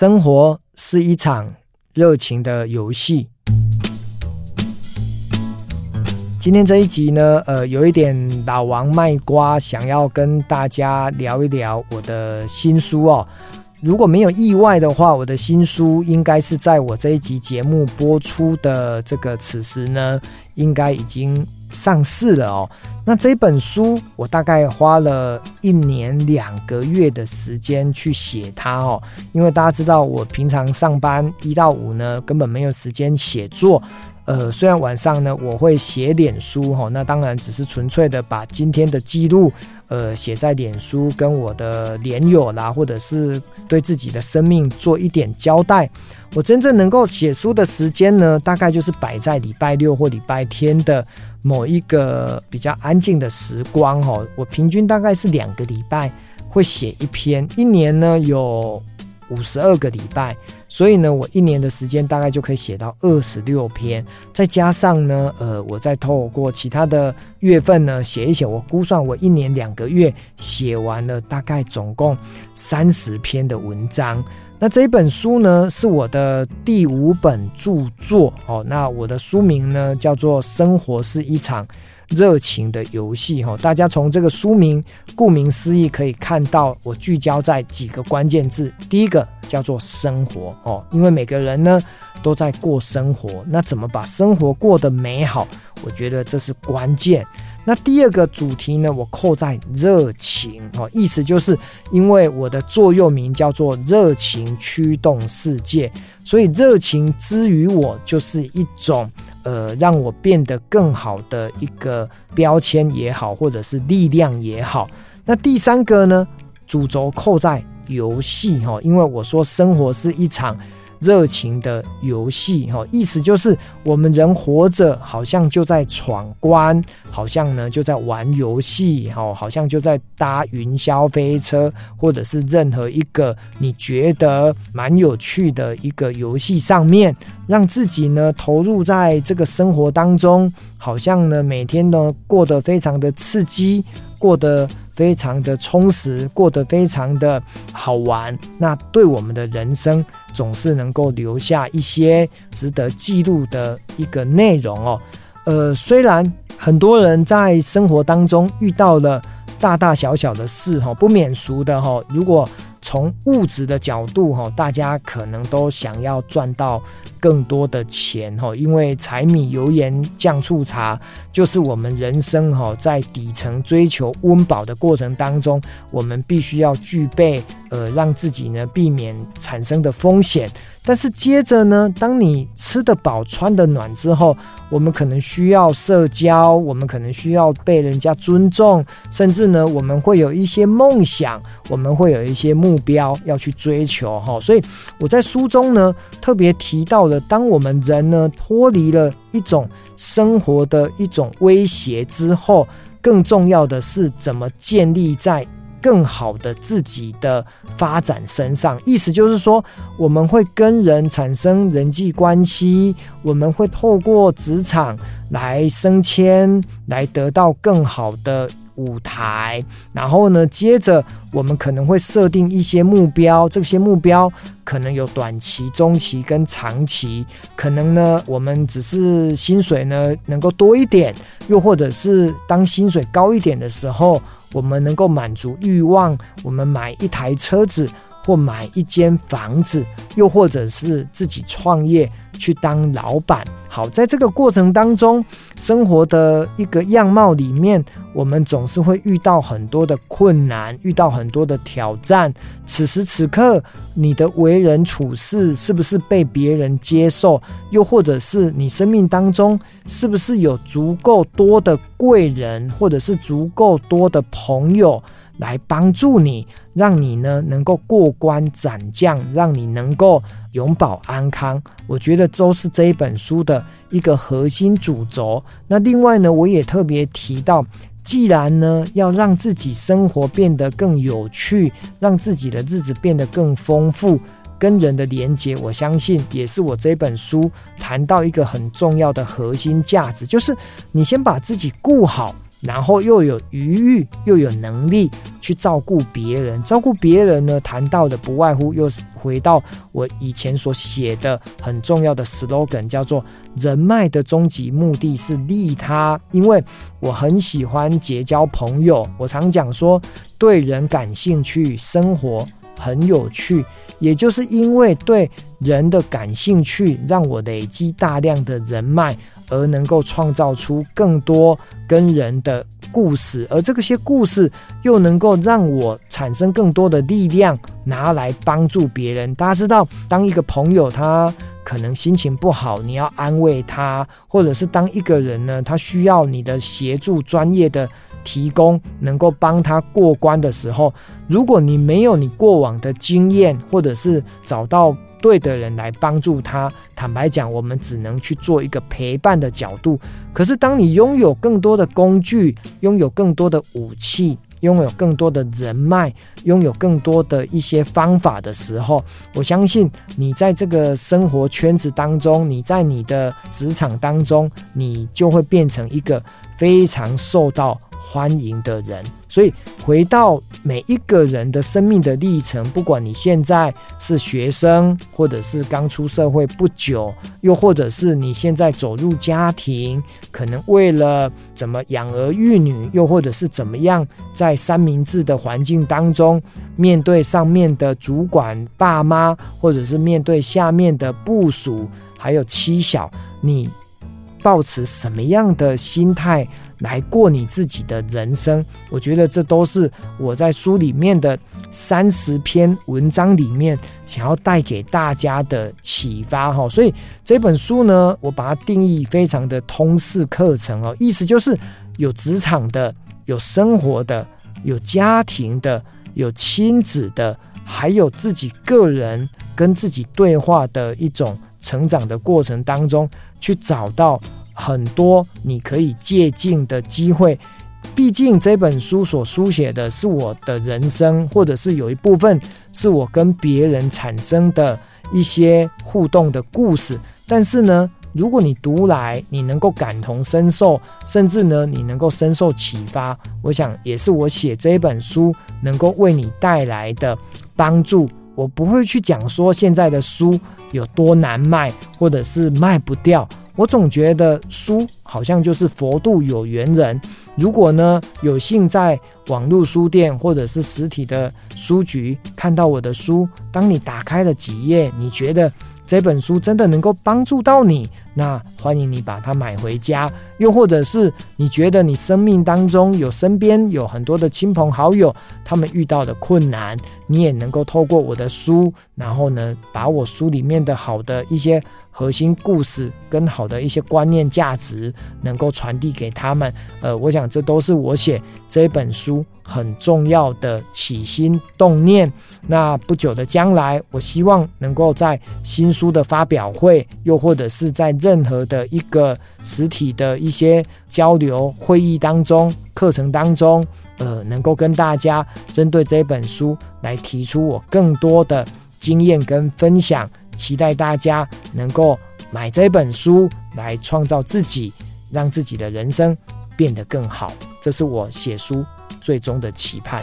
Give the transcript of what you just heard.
生活是一场热情的游戏。今天这一集呢，呃，有一点老王卖瓜，想要跟大家聊一聊我的新书哦。如果没有意外的话，我的新书应该是在我这一集节目播出的这个此时呢，应该已经上市了哦。那这本书我大概花了一年两个月的时间去写它哦，因为大家知道我平常上班一到五呢，根本没有时间写作。呃，虽然晚上呢我会写脸书哈，那当然只是纯粹的把今天的记录呃写在脸书，跟我的脸友啦，或者是对自己的生命做一点交代。我真正能够写书的时间呢，大概就是摆在礼拜六或礼拜天的某一个比较安静的时光哈。我平均大概是两个礼拜会写一篇，一年呢有五十二个礼拜。所以呢，我一年的时间大概就可以写到二十六篇，再加上呢，呃，我再透过其他的月份呢写一写，我估算我一年两个月写完了大概总共三十篇的文章。那这一本书呢是我的第五本著作哦。那我的书名呢叫做《生活是一场》。热情的游戏哈，大家从这个书名，顾名思义可以看到，我聚焦在几个关键字。第一个叫做生活哦，因为每个人呢都在过生活，那怎么把生活过得美好？我觉得这是关键。那第二个主题呢，我扣在热情哦，意思就是因为我的座右铭叫做“热情驱动世界”，所以热情之于我就是一种呃，让我变得更好的一个标签也好，或者是力量也好。那第三个呢，主轴扣在游戏哈，因为我说生活是一场。热情的游戏，哈，意思就是我们人活着，好像就在闯关，好像呢就在玩游戏，哈，好像就在搭云霄飞车，或者是任何一个你觉得蛮有趣的一个游戏上面，让自己呢投入在这个生活当中，好像呢每天都过得非常的刺激，过得非常的充实，过得非常的好玩，那对我们的人生。总是能够留下一些值得记录的一个内容哦。呃，虽然很多人在生活当中遇到了大大小小的事哈，不免俗的哈。如果从物质的角度哈，大家可能都想要赚到更多的钱哈，因为柴米油盐酱醋茶就是我们人生哈在底层追求温饱的过程当中，我们必须要具备呃让自己呢避免产生的风险。但是接着呢，当你吃得饱、穿得暖之后，我们可能需要社交，我们可能需要被人家尊重，甚至呢，我们会有一些梦想，我们会有一些目标要去追求哈。所以我在书中呢特别提到了，当我们人呢脱离了一种生活的一种威胁之后，更重要的是怎么建立在。更好的自己的发展身上，意思就是说，我们会跟人产生人际关系，我们会透过职场来升迁，来得到更好的舞台。然后呢，接着我们可能会设定一些目标，这些目标可能有短期、中期跟长期。可能呢，我们只是薪水呢能够多一点，又或者是当薪水高一点的时候。我们能够满足欲望，我们买一台车子，或买一间房子，又或者是自己创业去当老板。好，在这个过程当中，生活的一个样貌里面，我们总是会遇到很多的困难，遇到很多的挑战。此时此刻，你的为人处事是不是被别人接受？又或者是你生命当中是不是有足够多的贵人，或者是足够多的朋友？来帮助你，让你呢能够过关斩将，让你能够永保安康。我觉得都是这一本书的一个核心主轴。那另外呢，我也特别提到，既然呢要让自己生活变得更有趣，让自己的日子变得更丰富，跟人的连结，我相信也是我这本书谈到一个很重要的核心价值，就是你先把自己顾好。然后又有余裕，又有能力去照顾别人。照顾别人呢，谈到的不外乎又是回到我以前所写的很重要的 slogan，叫做“人脉的终极目的是利他”。因为我很喜欢结交朋友，我常讲说，对人感兴趣，生活很有趣。也就是因为对人的感兴趣，让我累积大量的人脉。而能够创造出更多跟人的故事，而这些故事又能够让我产生更多的力量，拿来帮助别人。大家知道，当一个朋友他可能心情不好，你要安慰他；或者是当一个人呢，他需要你的协助、专业的提供，能够帮他过关的时候，如果你没有你过往的经验，或者是找到。对的人来帮助他，坦白讲，我们只能去做一个陪伴的角度。可是，当你拥有更多的工具，拥有更多的武器，拥有更多的人脉，拥有更多的一些方法的时候，我相信你在这个生活圈子当中，你在你的职场当中，你就会变成一个非常受到欢迎的人，所以回到每一个人的生命的历程，不管你现在是学生，或者是刚出社会不久，又或者是你现在走入家庭，可能为了怎么养儿育女，又或者是怎么样在三明治的环境当中，面对上面的主管爸妈，或者是面对下面的部署，还有妻小，你抱持什么样的心态？来过你自己的人生，我觉得这都是我在书里面的三十篇文章里面想要带给大家的启发哈。所以这本书呢，我把它定义非常的通识课程哦，意思就是有职场的、有生活的、有家庭的、有亲子的，还有自己个人跟自己对话的一种成长的过程当中，去找到。很多你可以借鉴的机会，毕竟这本书所书写的是我的人生，或者是有一部分是我跟别人产生的一些互动的故事。但是呢，如果你读来，你能够感同身受，甚至呢，你能够深受启发，我想也是我写这本书能够为你带来的帮助。我不会去讲说现在的书有多难卖，或者是卖不掉。我总觉得书好像就是佛度有缘人，如果呢有幸在网络书店或者是实体的书局看到我的书，当你打开了几页，你觉得这本书真的能够帮助到你，那欢迎你把它买回家。又或者是你觉得你生命当中有身边有很多的亲朋好友，他们遇到的困难，你也能够透过我的书，然后呢，把我书里面的好的一些核心故事跟好的一些观念价值，能够传递给他们。呃，我想这都是我写这本书很重要的起心动念。那不久的将来，我希望能够在新书的发表会，又或者是在任任何的一个实体的一些交流会议当中、课程当中，呃，能够跟大家针对这本书来提出我更多的经验跟分享，期待大家能够买这本书来创造自己，让自己的人生变得更好。这是我写书最终的期盼。